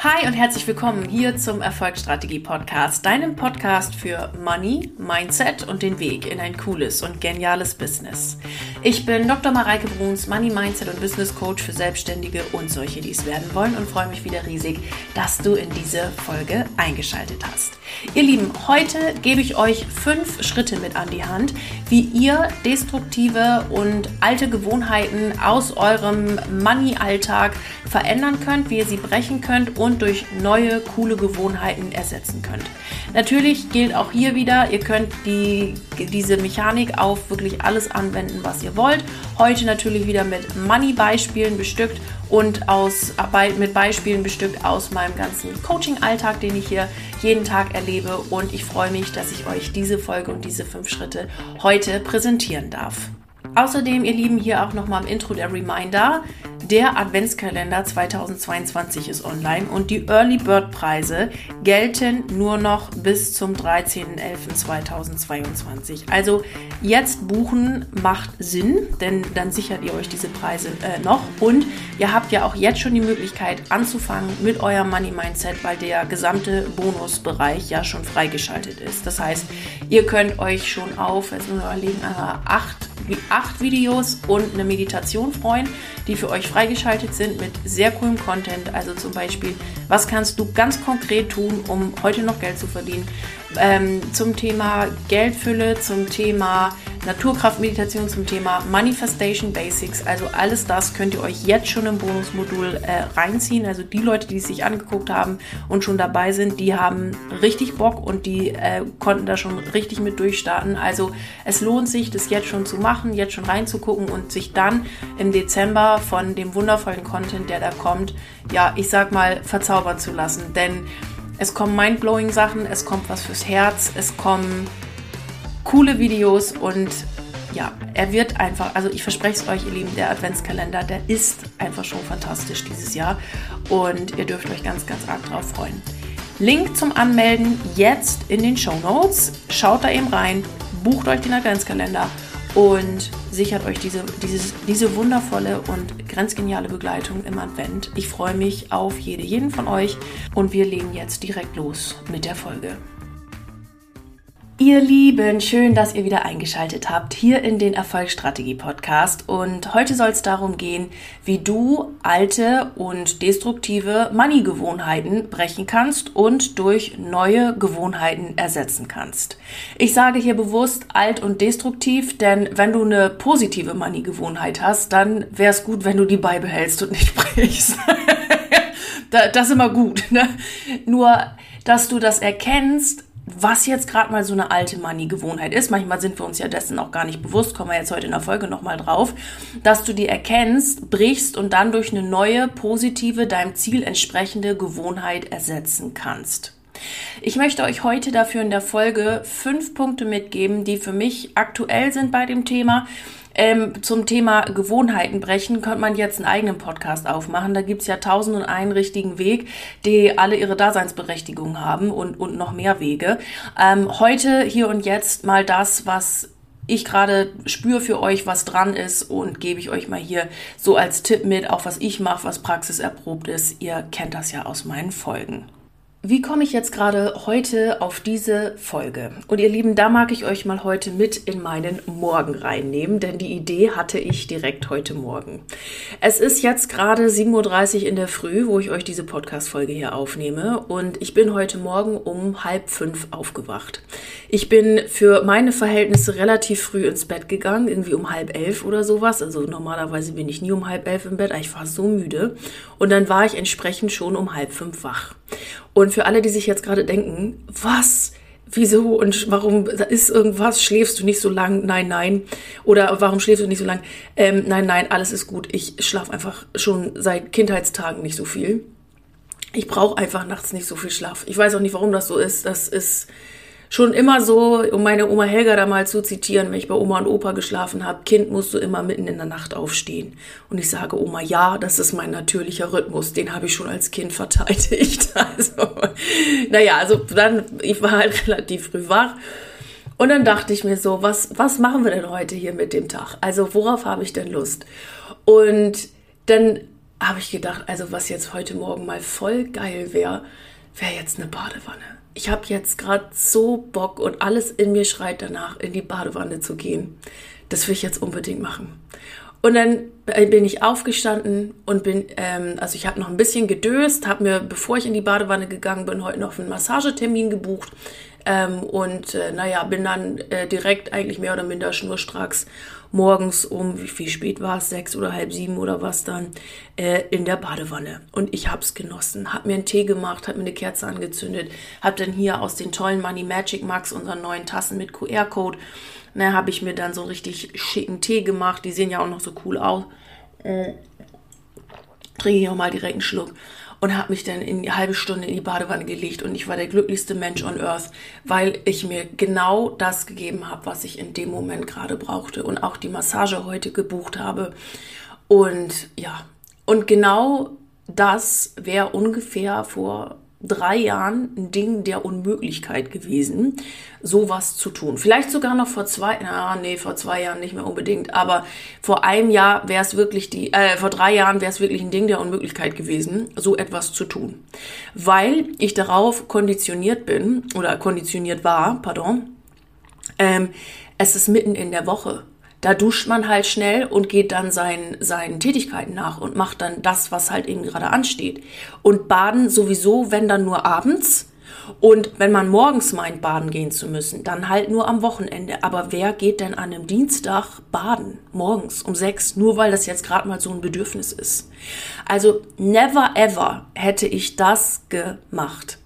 Hi und herzlich willkommen hier zum Erfolgsstrategie Podcast, deinem Podcast für Money, Mindset und den Weg in ein cooles und geniales Business. Ich bin Dr. Mareike Bruns, Money, Mindset und Business Coach für Selbstständige und solche, die es werden wollen und freue mich wieder riesig, dass du in diese Folge eingeschaltet hast. Ihr Lieben, heute gebe ich euch fünf Schritte mit an die Hand, wie ihr destruktive und alte Gewohnheiten aus eurem Money-Alltag verändern könnt, wie ihr sie brechen könnt und und durch neue, coole Gewohnheiten ersetzen könnt. Natürlich gilt auch hier wieder, ihr könnt die, diese Mechanik auf wirklich alles anwenden, was ihr wollt. Heute natürlich wieder mit Money-Beispielen bestückt und aus, mit Beispielen bestückt aus meinem ganzen Coaching-Alltag, den ich hier jeden Tag erlebe. Und ich freue mich, dass ich euch diese Folge und diese fünf Schritte heute präsentieren darf. Außerdem, ihr Lieben, hier auch nochmal im Intro der Reminder. Der Adventskalender 2022 ist online und die Early Bird Preise gelten nur noch bis zum 13.11.2022. Also jetzt buchen macht Sinn, denn dann sichert ihr euch diese Preise äh, noch und ihr habt ja auch jetzt schon die Möglichkeit anzufangen mit eurem Money Mindset, weil der gesamte Bonusbereich ja schon freigeschaltet ist. Das heißt, ihr könnt euch schon auf, jetzt müssen wir überlegen, äh, acht, acht Videos und eine Meditation freuen, die für euch freigeschaltet sind mit sehr coolem Content. Also zum Beispiel, was kannst du ganz konkret tun, um heute noch Geld zu verdienen? Ähm, zum Thema Geldfülle, zum Thema Naturkraftmeditation, zum Thema Manifestation Basics. Also alles das könnt ihr euch jetzt schon im Bonusmodul äh, reinziehen. Also die Leute, die es sich angeguckt haben und schon dabei sind, die haben richtig Bock und die äh, konnten da schon richtig mit durchstarten. Also es lohnt sich, das jetzt schon zu machen, jetzt schon reinzugucken und sich dann im Dezember von dem wundervollen Content, der da kommt, ja, ich sag mal, verzaubern zu lassen. Denn es kommen mindblowing Sachen, es kommt was fürs Herz, es kommen coole Videos und ja, er wird einfach, also ich verspreche es euch, ihr Lieben, der Adventskalender, der ist einfach schon fantastisch dieses Jahr und ihr dürft euch ganz, ganz arg drauf freuen. Link zum Anmelden jetzt in den Show Notes. Schaut da eben rein, bucht euch den Adventskalender und sichert euch diese, dieses, diese wundervolle und grenzgeniale Begleitung im Advent. Ich freue mich auf jede, jeden von euch und wir legen jetzt direkt los mit der Folge. Ihr Lieben, schön, dass ihr wieder eingeschaltet habt hier in den Erfolgsstrategie Podcast. Und heute soll es darum gehen, wie du alte und destruktive Money-Gewohnheiten brechen kannst und durch neue Gewohnheiten ersetzen kannst. Ich sage hier bewusst alt und destruktiv, denn wenn du eine positive Money-Gewohnheit hast, dann wäre es gut, wenn du die beibehältst und nicht brichst. das ist immer gut. Ne? Nur, dass du das erkennst, was jetzt gerade mal so eine alte Money-Gewohnheit ist. Manchmal sind wir uns ja dessen auch gar nicht bewusst, kommen wir jetzt heute in der Folge nochmal drauf, dass du die erkennst, brichst und dann durch eine neue, positive, deinem Ziel entsprechende Gewohnheit ersetzen kannst. Ich möchte euch heute dafür in der Folge fünf Punkte mitgeben, die für mich aktuell sind bei dem Thema, ähm, zum Thema Gewohnheiten brechen könnte man jetzt einen eigenen Podcast aufmachen. Da gibt's ja tausend und einen richtigen Weg, die alle ihre Daseinsberechtigung haben und, und noch mehr Wege. Ähm, heute, hier und jetzt mal das, was ich gerade spüre für euch, was dran ist und gebe ich euch mal hier so als Tipp mit, auch was ich mache, was praxiserprobt ist. Ihr kennt das ja aus meinen Folgen. Wie komme ich jetzt gerade heute auf diese Folge? Und ihr Lieben, da mag ich euch mal heute mit in meinen Morgen reinnehmen, denn die Idee hatte ich direkt heute Morgen. Es ist jetzt gerade 7.30 Uhr in der Früh, wo ich euch diese Podcast-Folge hier aufnehme und ich bin heute Morgen um halb fünf aufgewacht. Ich bin für meine Verhältnisse relativ früh ins Bett gegangen, irgendwie um halb elf oder sowas. Also normalerweise bin ich nie um halb elf im Bett, aber ich war so müde. Und dann war ich entsprechend schon um halb fünf wach. Und für alle, die sich jetzt gerade denken, was? Wieso und warum ist irgendwas? Schläfst du nicht so lang? Nein, nein. Oder warum schläfst du nicht so lang? Ähm, nein, nein, alles ist gut. Ich schlafe einfach schon seit Kindheitstagen nicht so viel. Ich brauche einfach nachts nicht so viel Schlaf. Ich weiß auch nicht, warum das so ist. Das ist schon immer so, um meine Oma Helga da mal zu zitieren, wenn ich bei Oma und Opa geschlafen habe, Kind musst du immer mitten in der Nacht aufstehen. Und ich sage Oma, ja, das ist mein natürlicher Rhythmus, den habe ich schon als Kind verteidigt. Also, naja, also dann, ich war halt relativ früh wach. Und dann dachte ich mir so, was, was machen wir denn heute hier mit dem Tag? Also worauf habe ich denn Lust? Und dann habe ich gedacht, also was jetzt heute Morgen mal voll geil wäre, wäre jetzt eine Badewanne. Ich habe jetzt gerade so Bock und alles in mir schreit danach, in die Badewanne zu gehen. Das will ich jetzt unbedingt machen. Und dann bin ich aufgestanden und bin, ähm, also ich habe noch ein bisschen gedöst, habe mir, bevor ich in die Badewanne gegangen bin, heute noch einen Massagetermin gebucht. Ähm, und äh, naja, bin dann äh, direkt eigentlich mehr oder minder schnurstracks morgens um, wie, wie spät war es, sechs oder halb sieben oder was dann, äh, in der Badewanne. Und ich hab's genossen. Hab mir einen Tee gemacht, hab mir eine Kerze angezündet, hab dann hier aus den tollen Money Magic Max unseren neuen Tassen mit QR-Code, ne, habe ich mir dann so richtig schicken Tee gemacht. Die sehen ja auch noch so cool aus. Äh, trinke ich auch mal direkt einen Schluck und habe mich dann in eine halbe Stunde in die Badewanne gelegt und ich war der glücklichste Mensch on Earth, weil ich mir genau das gegeben habe, was ich in dem Moment gerade brauchte und auch die Massage heute gebucht habe. Und ja, und genau das wäre ungefähr vor drei Jahren ein Ding der Unmöglichkeit gewesen, sowas zu tun. Vielleicht sogar noch vor zwei, na nee, vor zwei Jahren nicht mehr unbedingt, aber vor einem Jahr wäre es wirklich die, äh, vor drei Jahren wäre es wirklich ein Ding der Unmöglichkeit gewesen, so etwas zu tun. Weil ich darauf konditioniert bin, oder konditioniert war, pardon, ähm, es ist mitten in der Woche da duscht man halt schnell und geht dann seinen, seinen Tätigkeiten nach und macht dann das, was halt eben gerade ansteht. Und baden sowieso, wenn dann nur abends. Und wenn man morgens meint, baden gehen zu müssen, dann halt nur am Wochenende. Aber wer geht denn an einem Dienstag baden? Morgens um sechs, nur weil das jetzt gerade mal so ein Bedürfnis ist. Also never ever hätte ich das gemacht.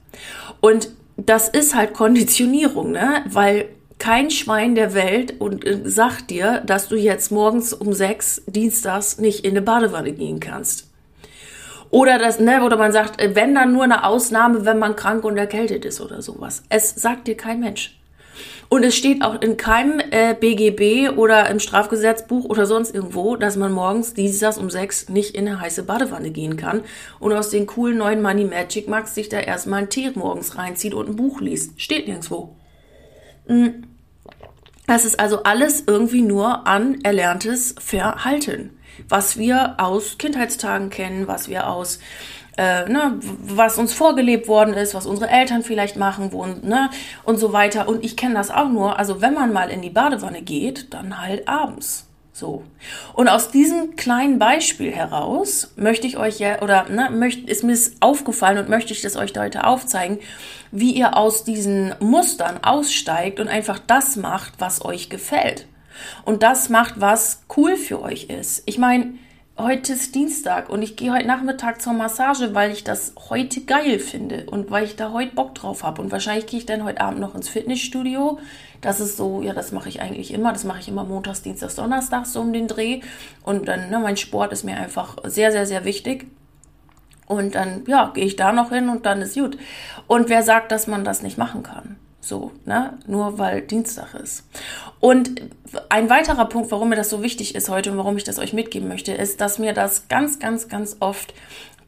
Und das ist halt Konditionierung, ne? Weil kein Schwein der Welt und äh, sagt dir, dass du jetzt morgens um sechs dienstags nicht in eine Badewanne gehen kannst. Oder das, ne, oder man sagt, äh, wenn dann nur eine Ausnahme, wenn man krank und erkältet ist oder sowas. Es sagt dir kein Mensch. Und es steht auch in keinem äh, BGB oder im Strafgesetzbuch oder sonst irgendwo, dass man morgens dienstags um sechs nicht in eine heiße Badewanne gehen kann und aus den coolen neuen Money Magic Max sich da erstmal einen Tee morgens reinzieht und ein Buch liest. Steht nirgendwo. Mhm. Das ist also alles irgendwie nur an erlerntes Verhalten, was wir aus Kindheitstagen kennen, was wir aus äh, ne, was uns vorgelebt worden ist, was unsere Eltern vielleicht machen wo, ne, und so weiter. Und ich kenne das auch nur, also wenn man mal in die Badewanne geht, dann halt abends. So. Und aus diesem kleinen Beispiel heraus möchte ich euch ja, oder ne, möcht, ist mir aufgefallen und möchte ich das euch heute aufzeigen, wie ihr aus diesen Mustern aussteigt und einfach das macht, was euch gefällt. Und das macht, was cool für euch ist. Ich meine, heute ist Dienstag und ich gehe heute Nachmittag zur Massage, weil ich das heute geil finde und weil ich da heute Bock drauf habe. Und wahrscheinlich gehe ich dann heute Abend noch ins Fitnessstudio. Das ist so, ja, das mache ich eigentlich immer. Das mache ich immer montags, dienstags, donnerstags so um den Dreh. Und dann, ne, mein Sport ist mir einfach sehr, sehr, sehr wichtig. Und dann, ja, gehe ich da noch hin und dann ist gut. Und wer sagt, dass man das nicht machen kann? So, ne? Nur weil Dienstag ist. Und ein weiterer Punkt, warum mir das so wichtig ist heute und warum ich das euch mitgeben möchte, ist, dass mir das ganz, ganz, ganz oft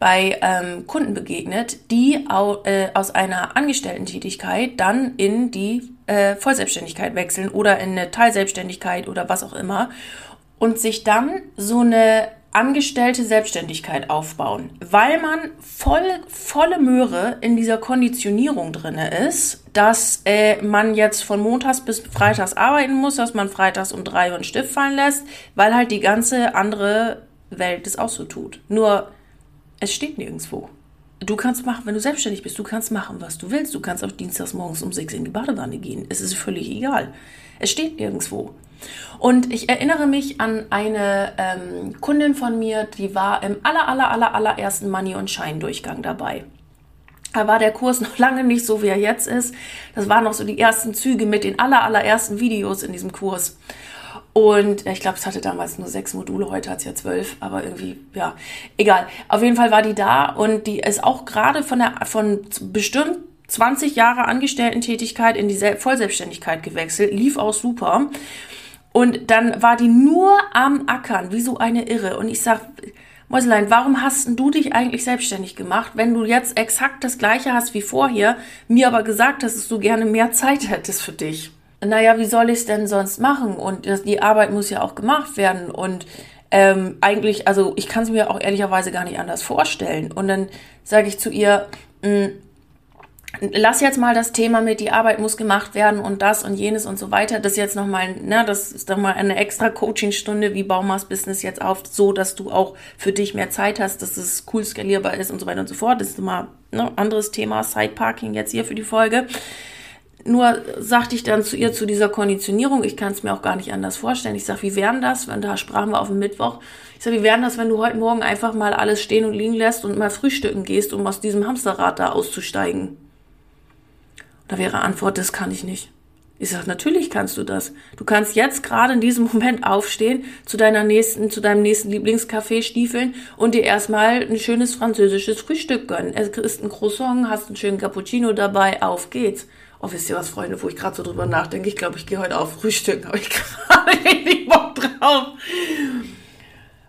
bei ähm, Kunden begegnet, die au, äh, aus einer Angestellten-Tätigkeit dann in die äh, Vollselbstständigkeit wechseln oder in eine Teilselbstständigkeit oder was auch immer und sich dann so eine angestellte Selbstständigkeit aufbauen, weil man voll, volle Möhre in dieser Konditionierung drinne ist, dass äh, man jetzt von Montags bis Freitags arbeiten muss, dass man freitags um drei Uhr einen Stift fallen lässt, weil halt die ganze andere Welt das auch so tut. Nur, es steht nirgendwo. Du kannst machen, wenn du selbstständig bist, du kannst machen, was du willst. Du kannst auch dienstags morgens um sechs in die Badewanne gehen. Es ist völlig egal. Es steht nirgendwo. Und ich erinnere mich an eine ähm, Kundin von mir, die war im aller, aller, aller, allerersten Money- und Schein-Durchgang dabei. Da war der Kurs noch lange nicht so, wie er jetzt ist. Das waren noch so die ersten Züge mit den aller, allerersten Videos in diesem Kurs. Und ich glaube, es hatte damals nur sechs Module, heute hat es ja zwölf, aber irgendwie, ja, egal. Auf jeden Fall war die da und die ist auch gerade von der, von bestimmt 20 Jahre Angestellten-Tätigkeit in die Vollselbstständigkeit gewechselt, lief auch super. Und dann war die nur am Ackern, wie so eine Irre. Und ich sag, Mäuselein, warum hast du dich eigentlich selbstständig gemacht, wenn du jetzt exakt das gleiche hast wie vorher, mir aber gesagt hast, dass du gerne mehr Zeit hättest für dich? Naja, wie soll ich es denn sonst machen? Und die Arbeit muss ja auch gemacht werden. Und ähm, eigentlich, also ich kann es mir auch ehrlicherweise gar nicht anders vorstellen. Und dann sage ich zu ihr, mh, hm, lass jetzt mal das Thema mit, die Arbeit muss gemacht werden und das und jenes und so weiter. Das ist jetzt nochmal, ne, das ist doch mal eine extra Coachingstunde, wie Baumas Business jetzt auf, so dass du auch für dich mehr Zeit hast, dass es cool skalierbar ist und so weiter und so fort. Das ist mal ne, anderes Thema, Sideparking jetzt hier für die Folge. Nur sagte ich dann zu ihr zu dieser Konditionierung, ich kann es mir auch gar nicht anders vorstellen. Ich sage, wie wären das, wenn da sprachen wir auf dem Mittwoch, ich sage, wie wären das, wenn du heute Morgen einfach mal alles stehen und liegen lässt und mal frühstücken gehst, um aus diesem Hamsterrad da auszusteigen? Da wäre Antwort, das kann ich nicht. Ich sage, natürlich kannst du das. Du kannst jetzt gerade in diesem Moment aufstehen, zu deiner nächsten, zu deinem nächsten Lieblingscafé stiefeln und dir erstmal ein schönes französisches Frühstück gönnen. Es kriegst ein Croissant, hast einen schönen Cappuccino dabei, auf geht's. Oh, wisst ihr was, Freunde, wo ich gerade so drüber nachdenke? Ich glaube, ich gehe heute auf Frühstück. Habe ich gerade richtig Bock drauf.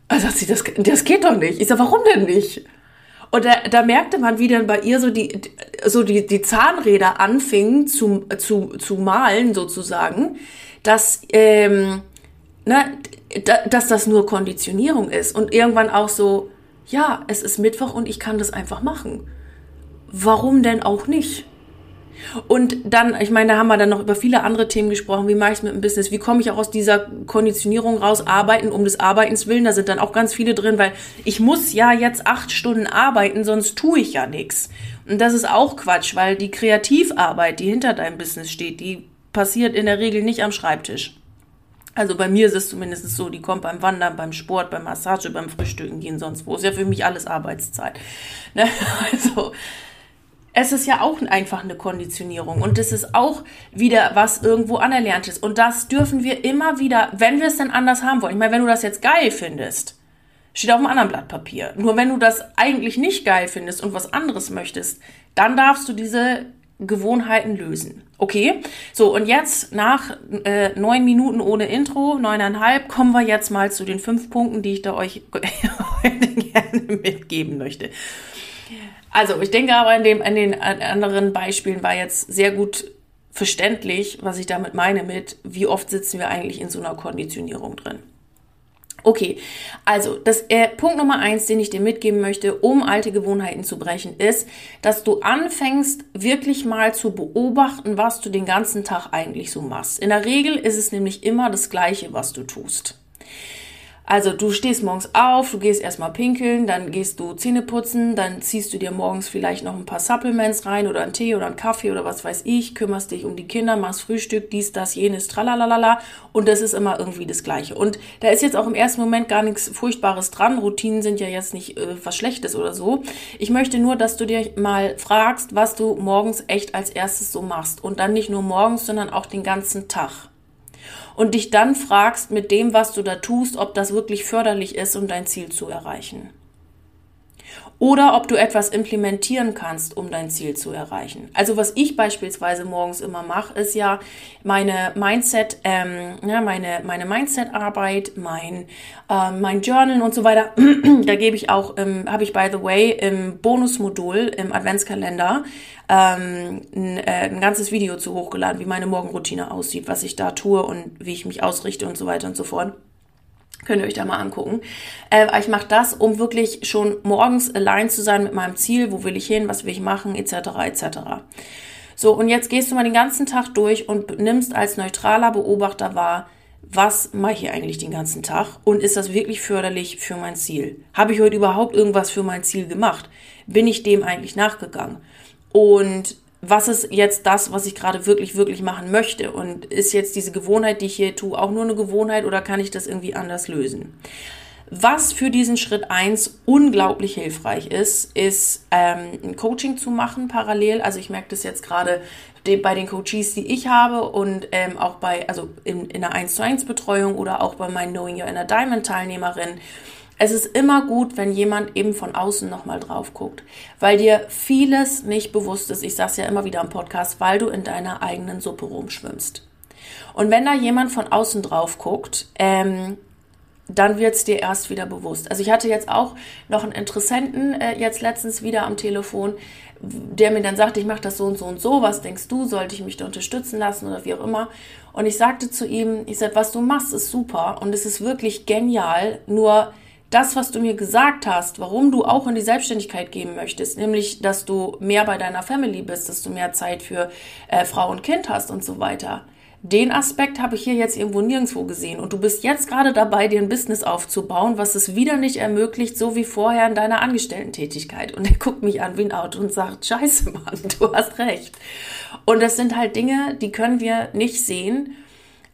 Also sagt sie, das, das geht doch nicht. Ich sage, warum denn nicht? Und da, da merkte man, wie dann bei ihr so die, so die, die Zahnräder anfingen zu, zu, zu malen sozusagen, dass, ähm, ne, dass das nur Konditionierung ist. Und irgendwann auch so, ja, es ist Mittwoch und ich kann das einfach machen. Warum denn auch nicht? Und dann, ich meine, da haben wir dann noch über viele andere Themen gesprochen. Wie mache ich es mit dem Business? Wie komme ich auch aus dieser Konditionierung raus? Arbeiten um des Arbeitens willen. Da sind dann auch ganz viele drin, weil ich muss ja jetzt acht Stunden arbeiten, sonst tue ich ja nichts. Und das ist auch Quatsch, weil die Kreativarbeit, die hinter deinem Business steht, die passiert in der Regel nicht am Schreibtisch. Also bei mir ist es zumindest so, die kommt beim Wandern, beim Sport, beim Massage, beim Frühstücken gehen, sonst wo. Ist ja für mich alles Arbeitszeit. Ne? Also es ist ja auch einfach eine Konditionierung und es ist auch wieder was irgendwo anerlernt ist. Und das dürfen wir immer wieder, wenn wir es denn anders haben wollen. Ich meine, wenn du das jetzt geil findest, steht auf einem anderen Blatt Papier. Nur wenn du das eigentlich nicht geil findest und was anderes möchtest, dann darfst du diese Gewohnheiten lösen. Okay, so und jetzt nach äh, neun Minuten ohne Intro, neuneinhalb, kommen wir jetzt mal zu den fünf Punkten, die ich da euch heute gerne mitgeben möchte. Also, ich denke aber in, dem, in den anderen Beispielen war jetzt sehr gut verständlich, was ich damit meine mit, wie oft sitzen wir eigentlich in so einer Konditionierung drin. Okay, also das äh, Punkt Nummer eins, den ich dir mitgeben möchte, um alte Gewohnheiten zu brechen, ist, dass du anfängst, wirklich mal zu beobachten, was du den ganzen Tag eigentlich so machst. In der Regel ist es nämlich immer das Gleiche, was du tust. Also du stehst morgens auf, du gehst erstmal pinkeln, dann gehst du Zähne putzen, dann ziehst du dir morgens vielleicht noch ein paar Supplements rein oder einen Tee oder einen Kaffee oder was weiß ich, kümmerst dich um die Kinder, machst Frühstück, dies, das, jenes, tralalala und das ist immer irgendwie das Gleiche. Und da ist jetzt auch im ersten Moment gar nichts Furchtbares dran. Routinen sind ja jetzt nicht äh, was Schlechtes oder so. Ich möchte nur, dass du dir mal fragst, was du morgens echt als erstes so machst und dann nicht nur morgens, sondern auch den ganzen Tag und dich dann fragst mit dem, was du da tust, ob das wirklich förderlich ist, um dein Ziel zu erreichen. Oder ob du etwas implementieren kannst, um dein Ziel zu erreichen. Also was ich beispielsweise morgens immer mache, ist ja meine Mindset, ähm, ja, meine, meine Mindset-Arbeit, mein, äh, mein Journal und so weiter. da gebe ich auch, ähm, habe ich by the way im Bonusmodul im Adventskalender ähm, ein, äh, ein ganzes Video zu hochgeladen, wie meine Morgenroutine aussieht, was ich da tue und wie ich mich ausrichte und so weiter und so fort. Könnt ihr euch da mal angucken. Äh, ich mache das, um wirklich schon morgens allein zu sein mit meinem Ziel, wo will ich hin, was will ich machen, etc. etc. So, und jetzt gehst du mal den ganzen Tag durch und nimmst als neutraler Beobachter wahr, was mache ich hier eigentlich den ganzen Tag und ist das wirklich förderlich für mein Ziel? Habe ich heute überhaupt irgendwas für mein Ziel gemacht? Bin ich dem eigentlich nachgegangen? Und was ist jetzt das, was ich gerade wirklich, wirklich machen möchte? Und ist jetzt diese Gewohnheit, die ich hier tue, auch nur eine Gewohnheit oder kann ich das irgendwie anders lösen? Was für diesen Schritt eins unglaublich hilfreich ist, ist ähm, ein Coaching zu machen parallel. Also ich merke das jetzt gerade bei den Coaches, die ich habe und ähm, auch bei, also in, in einer 1 zu 1 Betreuung oder auch bei meinen Knowing Your Inner Diamond Teilnehmerinnen es ist immer gut, wenn jemand eben von außen nochmal drauf guckt, weil dir vieles nicht bewusst ist. Ich sage es ja immer wieder im Podcast, weil du in deiner eigenen Suppe rumschwimmst. Und wenn da jemand von außen drauf guckt, ähm, dann wird es dir erst wieder bewusst. Also ich hatte jetzt auch noch einen Interessenten äh, jetzt letztens wieder am Telefon, der mir dann sagte, ich mache das so und so und so, was denkst du, sollte ich mich da unterstützen lassen oder wie auch immer. Und ich sagte zu ihm, ich sagte, was du machst, ist super und es ist wirklich genial, nur das, was du mir gesagt hast, warum du auch in die Selbstständigkeit gehen möchtest, nämlich, dass du mehr bei deiner Family bist, dass du mehr Zeit für äh, Frau und Kind hast und so weiter den Aspekt habe ich hier jetzt irgendwo nirgendwo gesehen. Und du bist jetzt gerade dabei, dir ein Business aufzubauen, was es wieder nicht ermöglicht, so wie vorher in deiner Angestellten-Tätigkeit. Und er guckt mich an wie ein Auto und sagt, scheiße, Mann, du hast recht. Und das sind halt Dinge, die können wir nicht sehen,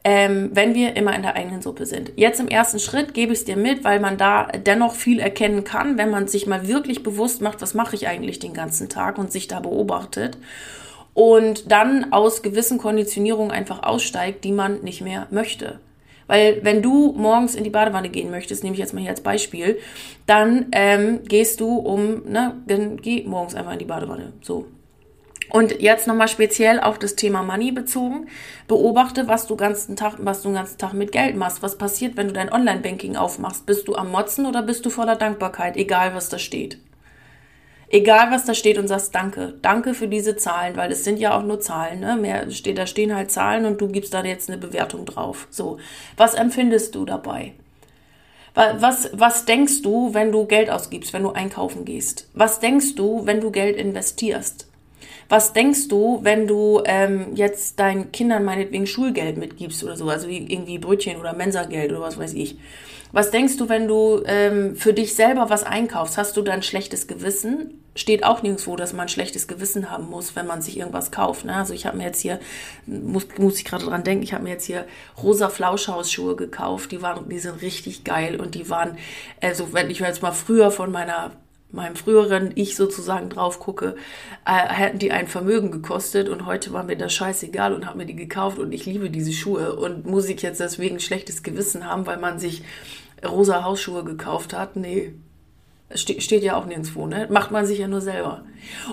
ähm, wenn wir immer in der eigenen Suppe sind. Jetzt im ersten Schritt gebe ich es dir mit, weil man da dennoch viel erkennen kann, wenn man sich mal wirklich bewusst macht, was mache ich eigentlich den ganzen Tag und sich da beobachtet und dann aus gewissen Konditionierungen einfach aussteigt, die man nicht mehr möchte. Weil wenn du morgens in die Badewanne gehen möchtest, nehme ich jetzt mal hier als Beispiel, dann ähm, gehst du um, ne, geh morgens einfach in die Badewanne. So. Und jetzt nochmal speziell auf das Thema Money bezogen. Beobachte, was du ganzen Tag, was du den ganzen Tag mit Geld machst. Was passiert, wenn du dein Online-Banking aufmachst? Bist du am Motzen oder bist du voller Dankbarkeit? Egal, was da steht. Egal, was da steht und sagst Danke. Danke für diese Zahlen, weil es sind ja auch nur Zahlen. Ne? Mehr steht, da stehen halt Zahlen und du gibst da jetzt eine Bewertung drauf. So. Was empfindest du dabei? Was, was denkst du, wenn du Geld ausgibst, wenn du einkaufen gehst? Was denkst du, wenn du Geld investierst? Was denkst du, wenn du ähm, jetzt deinen Kindern meinetwegen Schulgeld mitgibst oder so, also irgendwie Brötchen oder Mensageld oder was weiß ich? Was denkst du, wenn du ähm, für dich selber was einkaufst? Hast du dann schlechtes Gewissen? Steht auch nirgendwo, dass man schlechtes Gewissen haben muss, wenn man sich irgendwas kauft. Ne? Also ich habe mir jetzt hier, muss, muss ich gerade dran denken, ich habe mir jetzt hier rosa Flauschhausschuhe gekauft. Die waren, die sind richtig geil und die waren, also wenn ich jetzt mal früher von meiner meinem früheren Ich sozusagen drauf gucke, äh, hätten die ein Vermögen gekostet und heute war mir das scheißegal und habe mir die gekauft und ich liebe diese Schuhe und muss ich jetzt deswegen schlechtes Gewissen haben, weil man sich rosa Hausschuhe gekauft hat? Nee. Ste steht ja auch nirgendwo, ne? Macht man sich ja nur selber.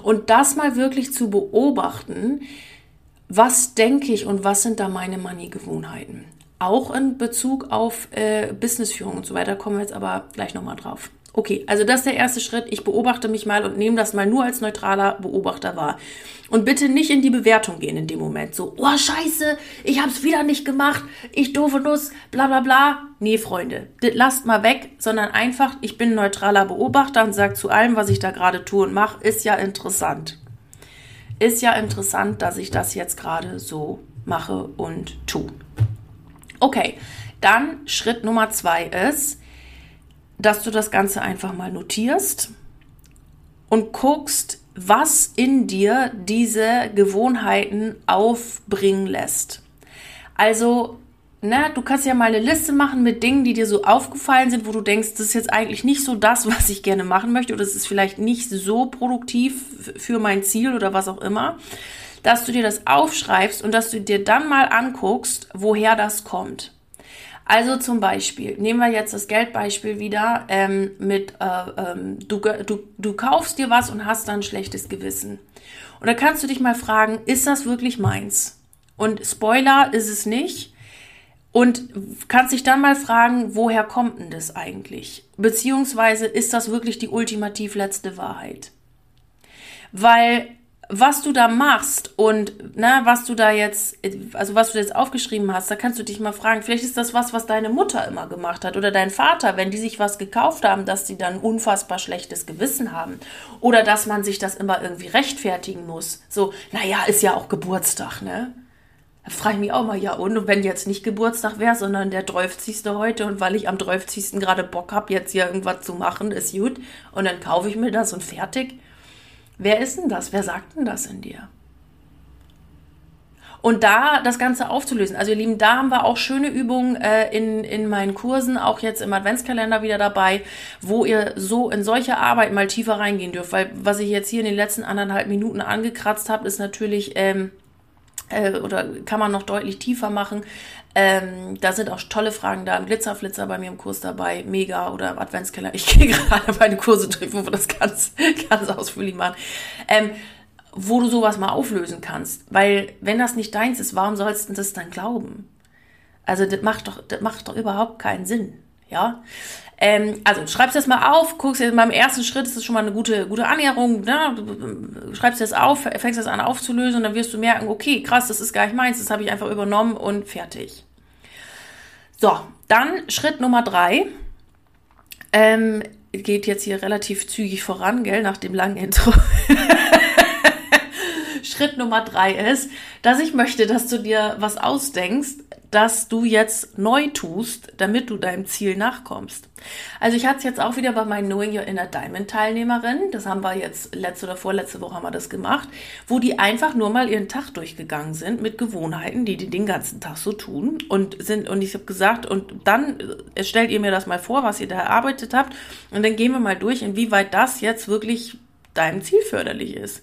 Und das mal wirklich zu beobachten, was denke ich und was sind da meine Money-Gewohnheiten? Auch in Bezug auf äh, Businessführung und so weiter kommen wir jetzt aber gleich nochmal drauf. Okay, also das ist der erste Schritt. Ich beobachte mich mal und nehme das mal nur als neutraler Beobachter wahr. Und bitte nicht in die Bewertung gehen in dem Moment. So, oh scheiße, ich hab's wieder nicht gemacht, ich doofe Nuss, bla bla bla. Nee, Freunde, das lasst mal weg, sondern einfach, ich bin neutraler Beobachter und sage zu allem, was ich da gerade tue und mache, ist ja interessant. Ist ja interessant, dass ich das jetzt gerade so mache und tue. Okay, dann Schritt Nummer zwei ist, dass du das Ganze einfach mal notierst und guckst, was in dir diese Gewohnheiten aufbringen lässt. Also, ne, du kannst ja mal eine Liste machen mit Dingen, die dir so aufgefallen sind, wo du denkst, das ist jetzt eigentlich nicht so das, was ich gerne machen möchte oder es ist vielleicht nicht so produktiv für mein Ziel oder was auch immer, dass du dir das aufschreibst und dass du dir dann mal anguckst, woher das kommt. Also zum Beispiel, nehmen wir jetzt das Geldbeispiel wieder ähm, mit, äh, ähm, du, du, du kaufst dir was und hast dann schlechtes Gewissen. Und da kannst du dich mal fragen, ist das wirklich meins? Und Spoiler ist es nicht. Und kannst dich dann mal fragen, woher kommt denn das eigentlich? Beziehungsweise ist das wirklich die ultimativ letzte Wahrheit? Weil was du da machst und ne, was du da jetzt, also was du jetzt aufgeschrieben hast, da kannst du dich mal fragen, vielleicht ist das was, was deine Mutter immer gemacht hat oder dein Vater, wenn die sich was gekauft haben, dass die dann unfassbar schlechtes Gewissen haben oder dass man sich das immer irgendwie rechtfertigen muss. So, naja, ist ja auch Geburtstag, ne? Da frage ich mich auch mal, ja, und wenn jetzt nicht Geburtstag wäre, sondern der 30. heute und weil ich am 30. gerade Bock habe, jetzt hier irgendwas zu machen, ist gut und dann kaufe ich mir das und fertig. Wer ist denn das? Wer sagt denn das in dir? Und da das Ganze aufzulösen. Also ihr Lieben, da haben wir auch schöne Übungen äh, in, in meinen Kursen, auch jetzt im Adventskalender wieder dabei, wo ihr so in solche Arbeit mal tiefer reingehen dürft. Weil was ich jetzt hier in den letzten anderthalb Minuten angekratzt habe, ist natürlich, ähm, äh, oder kann man noch deutlich tiefer machen. Ähm, da sind auch tolle Fragen da. Glitzerflitzer bei mir im Kurs dabei. Mega. Oder Adventskeller. Ich gehe gerade meine Kurse durch, wo wir das ganz, ganz ausführlich machen. Ähm, wo du sowas mal auflösen kannst. Weil, wenn das nicht deins ist, warum sollst du das dann glauben? Also, das macht doch, das macht doch überhaupt keinen Sinn. Ja, ähm, also schreibst das mal auf, guckst jetzt mal im ersten Schritt, ist das schon mal eine gute, gute Annäherung, ne? schreibst das auf, fängst das an aufzulösen und dann wirst du merken, okay, krass, das ist gar nicht meins, das habe ich einfach übernommen und fertig. So, dann Schritt Nummer drei. Ähm, geht jetzt hier relativ zügig voran, gell, nach dem langen Intro. Schritt Nummer drei ist, dass ich möchte, dass du dir was ausdenkst, dass du jetzt neu tust, damit du deinem Ziel nachkommst. Also ich hatte es jetzt auch wieder bei meinen Knowing Your Inner Diamond Teilnehmerinnen, das haben wir jetzt letzte oder vorletzte Woche haben wir das gemacht, wo die einfach nur mal ihren Tag durchgegangen sind mit Gewohnheiten, die die den ganzen Tag so tun und sind und ich habe gesagt und dann äh, stellt ihr mir das mal vor, was ihr da erarbeitet habt und dann gehen wir mal durch, inwieweit das jetzt wirklich deinem Ziel förderlich ist.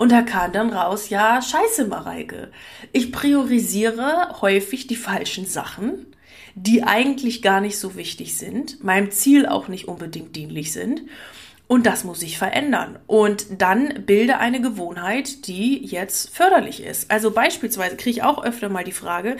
Und da kam dann raus, ja, scheiße, Mareike. Ich priorisiere häufig die falschen Sachen, die eigentlich gar nicht so wichtig sind, meinem Ziel auch nicht unbedingt dienlich sind. Und das muss ich verändern. Und dann bilde eine Gewohnheit, die jetzt förderlich ist. Also beispielsweise kriege ich auch öfter mal die Frage,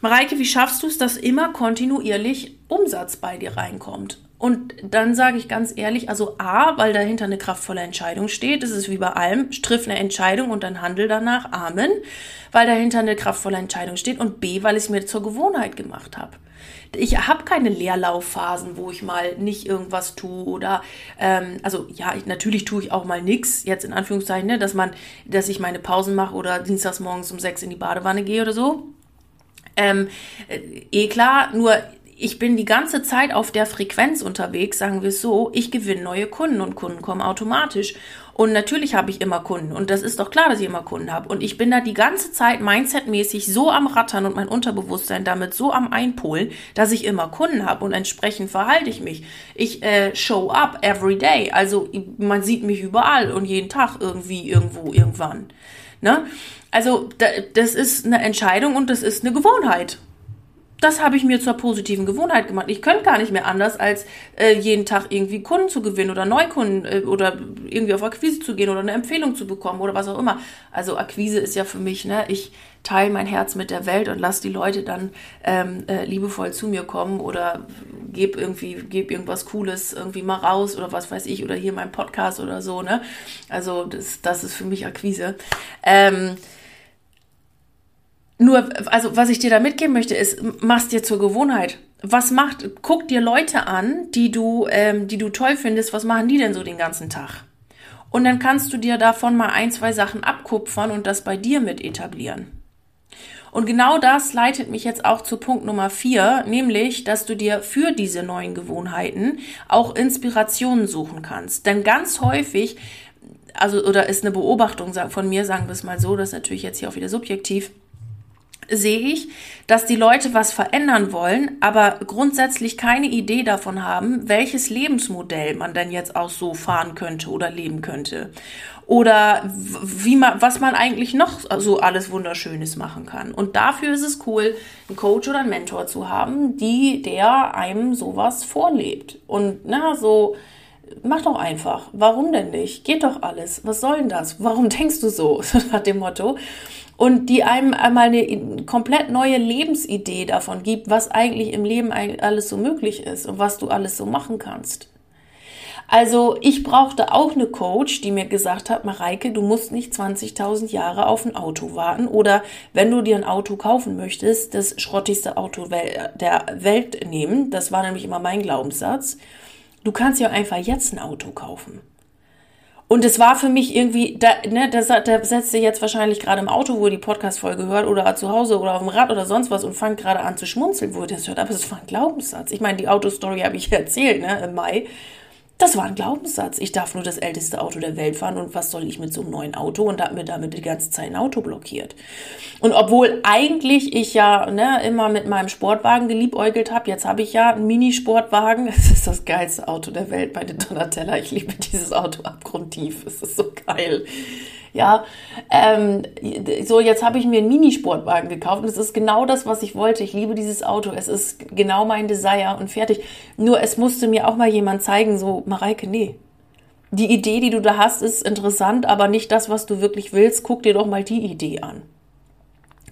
Mareike, wie schaffst du es, dass immer kontinuierlich Umsatz bei dir reinkommt? Und dann sage ich ganz ehrlich, also A, weil dahinter eine kraftvolle Entscheidung steht, das ist wie bei allem, triff eine Entscheidung und dann handel danach, Amen, weil dahinter eine kraftvolle Entscheidung steht und B, weil ich es mir zur Gewohnheit gemacht habe. Ich habe keine Leerlaufphasen, wo ich mal nicht irgendwas tue oder ähm, also ja, ich, natürlich tue ich auch mal nichts, jetzt in Anführungszeichen, ne, dass man, dass ich meine Pausen mache oder dienstags morgens um sechs in die Badewanne gehe oder so. Ähm, äh, eh klar, nur ich bin die ganze Zeit auf der Frequenz unterwegs, sagen wir es so, ich gewinne neue Kunden und Kunden kommen automatisch. Und natürlich habe ich immer Kunden und das ist doch klar, dass ich immer Kunden habe. Und ich bin da die ganze Zeit mindsetmäßig so am Rattern und mein Unterbewusstsein damit so am Einpolen, dass ich immer Kunden habe und entsprechend verhalte ich mich. Ich äh, show up every day. Also man sieht mich überall und jeden Tag irgendwie, irgendwo, irgendwann. Ne? Also das ist eine Entscheidung und das ist eine Gewohnheit das habe ich mir zur positiven Gewohnheit gemacht. Ich könnte gar nicht mehr anders, als äh, jeden Tag irgendwie Kunden zu gewinnen oder Neukunden äh, oder irgendwie auf Akquise zu gehen oder eine Empfehlung zu bekommen oder was auch immer. Also Akquise ist ja für mich, ne, ich teile mein Herz mit der Welt und lasse die Leute dann ähm, äh, liebevoll zu mir kommen oder gebe irgendwie, gebe irgendwas Cooles irgendwie mal raus oder was weiß ich oder hier mein Podcast oder so, ne. Also das, das ist für mich Akquise. Ähm, nur, also was ich dir da mitgeben möchte, ist, mach's dir zur Gewohnheit. Was macht, guck dir Leute an, die du, ähm, die du toll findest, was machen die denn so den ganzen Tag? Und dann kannst du dir davon mal ein, zwei Sachen abkupfern und das bei dir mit etablieren. Und genau das leitet mich jetzt auch zu Punkt Nummer vier, nämlich, dass du dir für diese neuen Gewohnheiten auch Inspirationen suchen kannst. Denn ganz häufig, also, oder ist eine Beobachtung von mir, sagen wir es mal so, das ist natürlich jetzt hier auch wieder subjektiv, sehe ich, dass die Leute was verändern wollen, aber grundsätzlich keine Idee davon haben, welches Lebensmodell man denn jetzt auch so fahren könnte oder leben könnte. Oder wie man, was man eigentlich noch so alles Wunderschönes machen kann. Und dafür ist es cool, einen Coach oder einen Mentor zu haben, die, der einem sowas vorlebt. Und na, so, mach doch einfach. Warum denn nicht? Geht doch alles. Was soll denn das? Warum denkst du so? Nach dem Motto und die einem einmal eine komplett neue Lebensidee davon gibt, was eigentlich im Leben alles so möglich ist und was du alles so machen kannst. Also ich brauchte auch eine Coach, die mir gesagt hat, Mareike, du musst nicht 20.000 Jahre auf ein Auto warten oder wenn du dir ein Auto kaufen möchtest, das schrottigste Auto der Welt nehmen. Das war nämlich immer mein Glaubenssatz. Du kannst ja einfach jetzt ein Auto kaufen. Und es war für mich irgendwie, da, ne, da, da setzt ihr jetzt wahrscheinlich gerade im Auto, wo ihr die Podcast-Folge hört, oder zu Hause oder auf dem Rad oder sonst was und fangt gerade an zu schmunzeln, wo ihr das hört. Aber es war ein Glaubenssatz. Ich meine, die Autostory habe ich erzählt, ne, im Mai. Das war ein Glaubenssatz. Ich darf nur das älteste Auto der Welt fahren und was soll ich mit so einem neuen Auto und da mir damit die ganze Zeit ein Auto blockiert. Und obwohl eigentlich ich ja ne, immer mit meinem Sportwagen geliebäugelt habe, jetzt habe ich ja einen Mini-Sportwagen. Es ist das geilste Auto der Welt bei den Donatella. Ich liebe dieses Auto abgrundtief. Es ist so geil. Ja, ähm, so jetzt habe ich mir einen Minisportwagen gekauft und es ist genau das, was ich wollte. Ich liebe dieses Auto. Es ist genau mein Desire und fertig. Nur es musste mir auch mal jemand zeigen, so Mareike, nee. Die Idee, die du da hast, ist interessant, aber nicht das, was du wirklich willst. Guck dir doch mal die Idee an.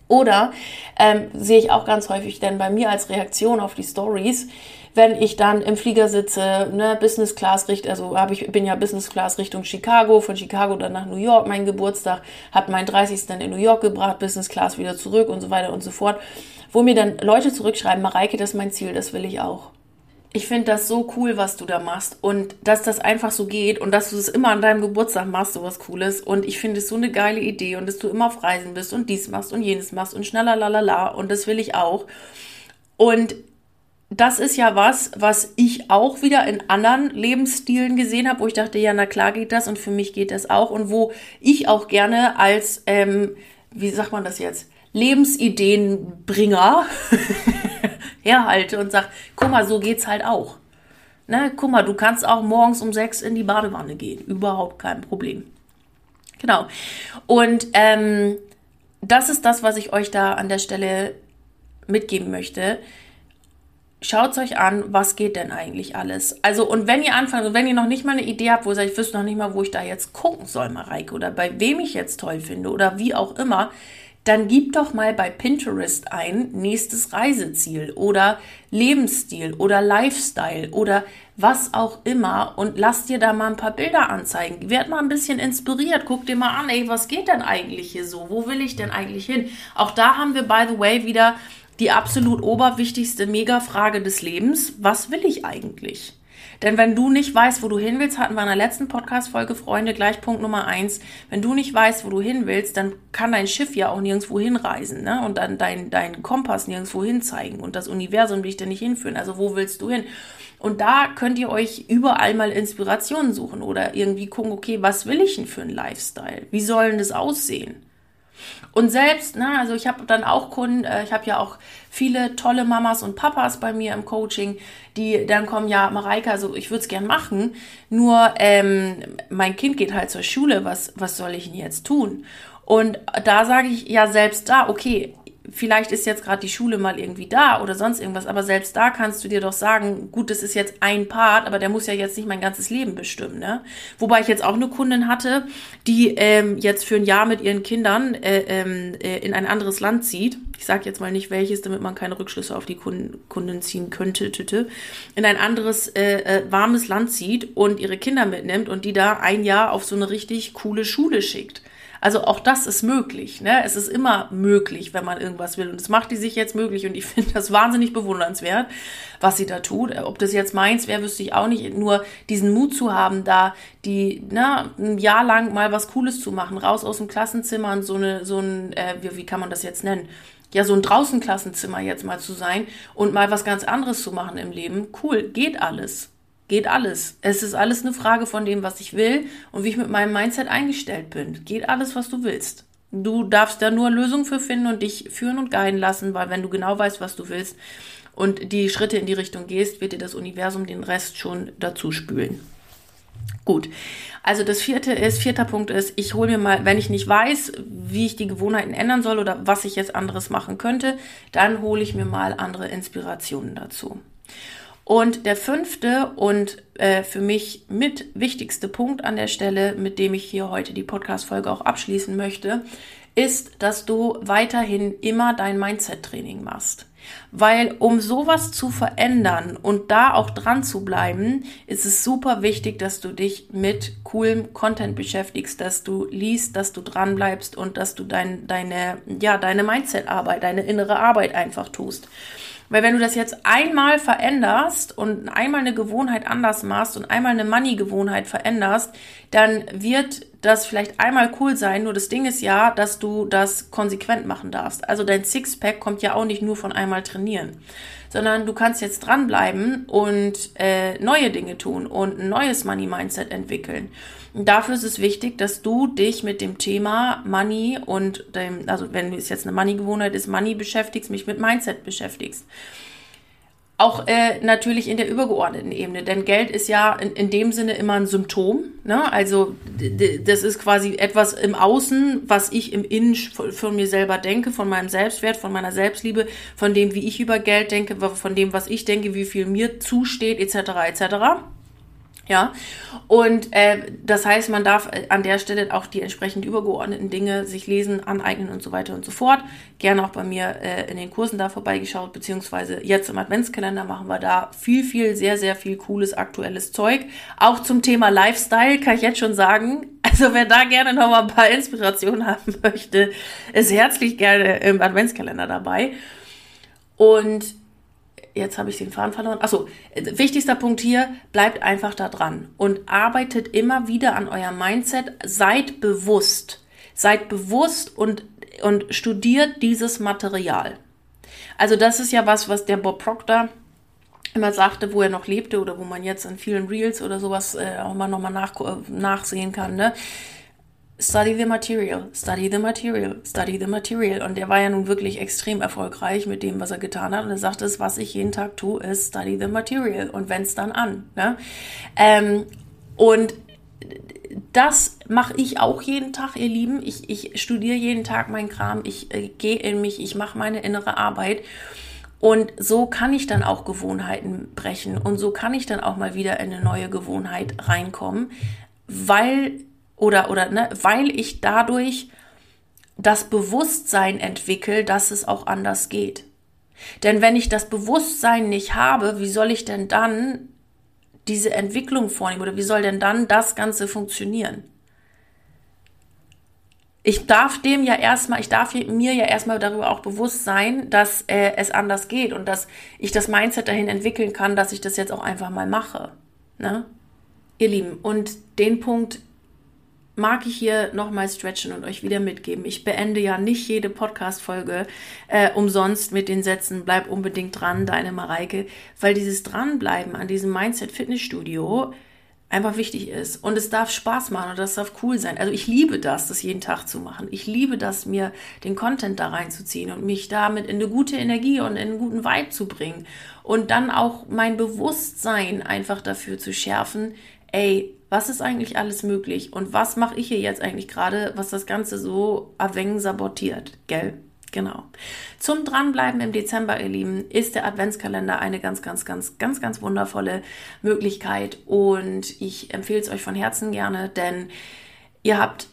Oder ähm, sehe ich auch ganz häufig, denn bei mir als Reaktion auf die Stories, wenn ich dann im Flieger sitze, ne, Business Class Richtung, also habe ich bin ja Business Class Richtung Chicago, von Chicago dann nach New York, mein Geburtstag, habe meinen 30. dann in New York gebracht, Business Class wieder zurück und so weiter und so fort, wo mir dann Leute zurückschreiben, Mareike, das ist mein Ziel, das will ich auch. Ich finde das so cool, was du da machst und dass das einfach so geht und dass du es immer an deinem Geburtstag machst, sowas Cooles und ich finde es so eine geile Idee und dass du immer auf Reisen bist und dies machst und jenes machst und schneller lalala und das will ich auch. Und das ist ja was, was ich auch wieder in anderen Lebensstilen gesehen habe, wo ich dachte, ja, na klar geht das und für mich geht das auch und wo ich auch gerne als, ähm, wie sagt man das jetzt, Lebensideenbringer herhalte und sage, guck mal, so geht's halt auch. Ne, guck mal, du kannst auch morgens um sechs in die Badewanne gehen. Überhaupt kein Problem. Genau. Und ähm, das ist das, was ich euch da an der Stelle mitgeben möchte. Schaut euch an, was geht denn eigentlich alles? Also, und wenn ihr anfangt, wenn ihr noch nicht mal eine Idee habt, wo ihr sagt, ich wüsste noch nicht mal, wo ich da jetzt gucken soll, Mareike, oder bei wem ich jetzt toll finde, oder wie auch immer, dann gib doch mal bei Pinterest ein nächstes Reiseziel oder Lebensstil oder Lifestyle oder was auch immer und lass dir da mal ein paar Bilder anzeigen. Werd mal ein bisschen inspiriert. Guck dir mal an, ey, was geht denn eigentlich hier so? Wo will ich denn eigentlich hin? Auch da haben wir, by the way, wieder die absolut oberwichtigste Megafrage des Lebens. Was will ich eigentlich? Denn wenn du nicht weißt, wo du hin willst, hatten wir in der letzten Podcast-Folge, Freunde, gleich Punkt Nummer eins. Wenn du nicht weißt, wo du hin willst, dann kann dein Schiff ja auch nirgendwo hinreisen, ne? Und dann dein, dein Kompass nirgendwo hinzeigen. Und das Universum will ich dir nicht hinführen. Also wo willst du hin? Und da könnt ihr euch überall mal Inspirationen suchen oder irgendwie gucken, okay, was will ich denn für einen Lifestyle? Wie soll denn das aussehen? Und selbst, ne, also ich habe dann auch Kunden, äh, ich habe ja auch viele tolle Mamas und Papas bei mir im Coaching, die dann kommen, ja, Mareike, also ich würde es gern machen, nur ähm, mein Kind geht halt zur Schule, was, was soll ich denn jetzt tun? Und da sage ich ja selbst da, okay, vielleicht ist jetzt gerade die Schule mal irgendwie da oder sonst irgendwas, aber selbst da kannst du dir doch sagen, gut, das ist jetzt ein Part, aber der muss ja jetzt nicht mein ganzes Leben bestimmen, ne? Wobei ich jetzt auch eine Kundin hatte, die ähm, jetzt für ein Jahr mit ihren Kindern äh, ähm, äh, in ein anderes Land zieht. Ich sage jetzt mal nicht welches, damit man keine Rückschlüsse auf die Kunden, Kunden ziehen könnte, tüte, in ein anderes äh, äh, warmes Land zieht und ihre Kinder mitnimmt und die da ein Jahr auf so eine richtig coole Schule schickt. Also auch das ist möglich. Ne? Es ist immer möglich, wenn man irgendwas will. Und das macht die sich jetzt möglich. Und ich finde das wahnsinnig bewundernswert, was sie da tut. Ob das jetzt meins wäre, wüsste ich auch nicht. Nur diesen Mut zu haben, da die ne, ein Jahr lang mal was Cooles zu machen, raus aus dem Klassenzimmer und so eine so ein äh, wie, wie kann man das jetzt nennen? ja, so ein Draußenklassenzimmer jetzt mal zu sein und mal was ganz anderes zu machen im Leben. Cool, geht alles. Geht alles. Es ist alles eine Frage von dem, was ich will und wie ich mit meinem Mindset eingestellt bin. Geht alles, was du willst. Du darfst da nur Lösungen für finden und dich führen und guiden lassen, weil wenn du genau weißt, was du willst und die Schritte in die Richtung gehst, wird dir das Universum den Rest schon dazu spülen. Gut. Also das vierte ist, vierter Punkt ist, ich hole mir mal, wenn ich nicht weiß, wie ich die Gewohnheiten ändern soll oder was ich jetzt anderes machen könnte, dann hole ich mir mal andere Inspirationen dazu. Und der fünfte und äh, für mich mit wichtigste Punkt an der Stelle, mit dem ich hier heute die Podcast-Folge auch abschließen möchte, ist, dass du weiterhin immer dein Mindset-Training machst. Weil um sowas zu verändern und da auch dran zu bleiben, ist es super wichtig, dass du dich mit coolem Content beschäftigst, dass du liest, dass du dran bleibst und dass du dein, deine, ja, deine Mindset-Arbeit, deine innere Arbeit einfach tust. Weil wenn du das jetzt einmal veränderst und einmal eine Gewohnheit anders machst und einmal eine Money-Gewohnheit veränderst, dann wird das vielleicht einmal cool sein. Nur das Ding ist ja, dass du das konsequent machen darfst. Also dein Sixpack kommt ja auch nicht nur von einmal trainieren, sondern du kannst jetzt dranbleiben und äh, neue Dinge tun und ein neues Money-Mindset entwickeln. Dafür ist es wichtig, dass du dich mit dem Thema Money und dem, also wenn es jetzt eine Money-Gewohnheit ist, Money beschäftigst, mich mit Mindset beschäftigst. Auch äh, natürlich in der übergeordneten Ebene, denn Geld ist ja in, in dem Sinne immer ein Symptom. Ne? Also das ist quasi etwas im Außen, was ich im Innen von mir selber denke, von meinem Selbstwert, von meiner Selbstliebe, von dem, wie ich über Geld denke, von dem, was ich denke, wie viel mir zusteht, etc. etc. Ja, und äh, das heißt, man darf äh, an der Stelle auch die entsprechend übergeordneten Dinge sich lesen, aneignen und so weiter und so fort. Gerne auch bei mir äh, in den Kursen da vorbeigeschaut, beziehungsweise jetzt im Adventskalender machen wir da viel, viel, sehr, sehr viel cooles aktuelles Zeug. Auch zum Thema Lifestyle kann ich jetzt schon sagen. Also wer da gerne noch mal ein paar Inspirationen haben möchte, ist herzlich gerne im Adventskalender dabei. Und jetzt habe ich den Faden verloren. Achso, wichtigster Punkt hier, bleibt einfach da dran und arbeitet immer wieder an eurem Mindset. Seid bewusst. Seid bewusst und, und studiert dieses Material. Also das ist ja was, was der Bob Proctor immer sagte, wo er noch lebte oder wo man jetzt in vielen Reels oder sowas äh, auch mal nochmal nach, äh, nachsehen kann. Ne? Study the Material, Study the Material, Study the Material. Und der war ja nun wirklich extrem erfolgreich mit dem, was er getan hat. Und er sagte, es, was ich jeden Tag tue, ist Study the Material und wend's dann an. Ne? Ähm, und das mache ich auch jeden Tag, ihr Lieben. Ich, ich studiere jeden Tag meinen Kram, ich äh, gehe in mich, ich mache meine innere Arbeit. Und so kann ich dann auch Gewohnheiten brechen und so kann ich dann auch mal wieder in eine neue Gewohnheit reinkommen, weil oder, oder, ne, weil ich dadurch das Bewusstsein entwickle, dass es auch anders geht. Denn wenn ich das Bewusstsein nicht habe, wie soll ich denn dann diese Entwicklung vornehmen oder wie soll denn dann das Ganze funktionieren? Ich darf dem ja erstmal, ich darf mir ja erstmal darüber auch bewusst sein, dass äh, es anders geht und dass ich das Mindset dahin entwickeln kann, dass ich das jetzt auch einfach mal mache. Ne? Ihr Lieben, und den Punkt mag ich hier nochmal stretchen und euch wieder mitgeben. Ich beende ja nicht jede Podcast-Folge äh, umsonst mit den Sätzen, bleib unbedingt dran, deine Mareike, weil dieses Dranbleiben an diesem Mindset Fitnessstudio einfach wichtig ist. Und es darf Spaß machen und das darf cool sein. Also ich liebe das, das jeden Tag zu machen. Ich liebe das, mir den Content da reinzuziehen und mich damit in eine gute Energie und in einen guten Vibe zu bringen. Und dann auch mein Bewusstsein einfach dafür zu schärfen, ey, was ist eigentlich alles möglich und was mache ich hier jetzt eigentlich gerade, was das Ganze so erwäng sabotiert, gell? Genau. Zum Dranbleiben im Dezember, ihr Lieben, ist der Adventskalender eine ganz, ganz, ganz, ganz, ganz wundervolle Möglichkeit und ich empfehle es euch von Herzen gerne, denn ihr habt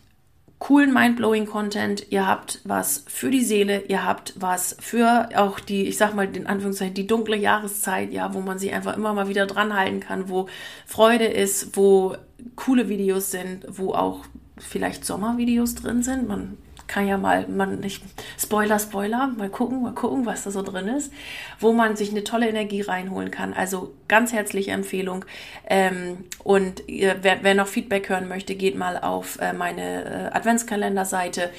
coolen mindblowing Content, ihr habt was für die Seele, ihr habt was für auch die, ich sag mal in Anführungszeichen, die dunkle Jahreszeit, ja, wo man sich einfach immer mal wieder dran halten kann, wo Freude ist, wo coole Videos sind, wo auch vielleicht Sommervideos drin sind. Man kann ja mal, man nicht, Spoiler, Spoiler, mal gucken, mal gucken, was da so drin ist, wo man sich eine tolle Energie reinholen kann. Also ganz herzliche Empfehlung. Ähm, und wer, wer, noch Feedback hören möchte, geht mal auf äh, meine äh, Adventskalender-Seite.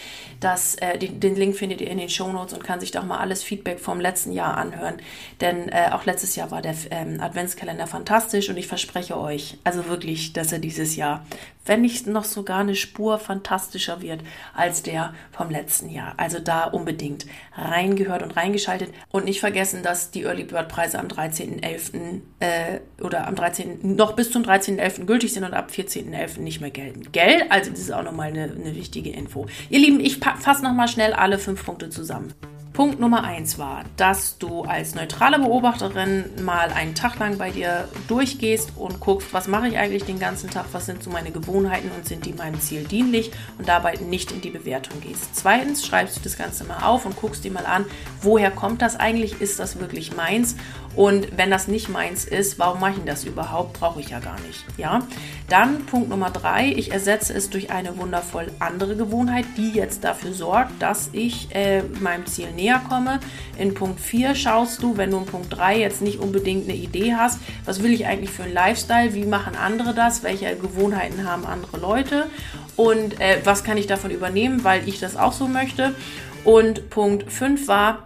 Das, äh, den, den, Link findet ihr in den Show Notes und kann sich doch mal alles Feedback vom letzten Jahr anhören. Denn äh, auch letztes Jahr war der ähm, Adventskalender fantastisch und ich verspreche euch, also wirklich, dass er dieses Jahr, wenn nicht noch sogar eine Spur fantastischer wird als der vom letzten Jahr. Also da unbedingt reingehört und reingeschaltet und nicht vergessen, dass die Early Bird Preise am 13.11. Äh, oder am 13. noch bis zum 13.11. gültig sind und ab 14.11. nicht mehr gelten. Gell? Also das ist auch nochmal eine, eine wichtige Info. Ihr Lieben, ich fasse nochmal schnell alle fünf Punkte zusammen. Punkt Nummer eins war, dass du als neutrale Beobachterin mal einen Tag lang bei dir durchgehst und guckst, was mache ich eigentlich den ganzen Tag, was sind so meine Gewohnheiten und sind die meinem Ziel dienlich und dabei nicht in die Bewertung gehst. Zweitens schreibst du das Ganze mal auf und guckst dir mal an, woher kommt das eigentlich, ist das wirklich meins und wenn das nicht meins ist, warum mache ich das überhaupt? Brauche ich ja gar nicht. Ja. Dann Punkt Nummer drei, ich ersetze es durch eine wundervoll andere Gewohnheit, die jetzt dafür sorgt, dass ich äh, meinem Ziel näher komme. In Punkt 4 schaust du, wenn du in Punkt 3 jetzt nicht unbedingt eine Idee hast, was will ich eigentlich für einen Lifestyle, wie machen andere das, welche Gewohnheiten haben andere Leute und äh, was kann ich davon übernehmen, weil ich das auch so möchte. Und Punkt 5 war,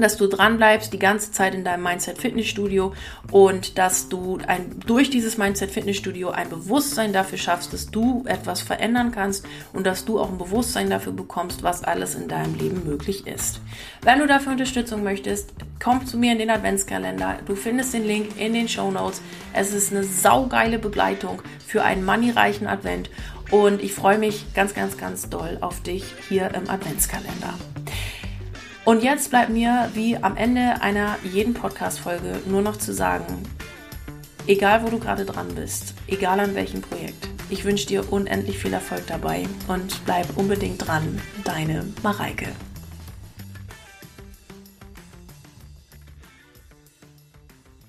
dass du dran bleibst die ganze Zeit in deinem Mindset Fitnessstudio und dass du ein, durch dieses Mindset Fitnessstudio ein Bewusstsein dafür schaffst, dass du etwas verändern kannst und dass du auch ein Bewusstsein dafür bekommst, was alles in deinem Leben möglich ist. Wenn du dafür Unterstützung möchtest, komm zu mir in den Adventskalender. Du findest den Link in den Show Notes. Es ist eine saugeile Begleitung für einen moneyreichen Advent und ich freue mich ganz, ganz, ganz doll auf dich hier im Adventskalender. Und jetzt bleibt mir wie am Ende einer jeden Podcast-Folge nur noch zu sagen, Egal, wo du gerade dran bist, egal an welchem Projekt. Ich wünsche dir unendlich viel Erfolg dabei und bleib unbedingt dran. Deine Mareike.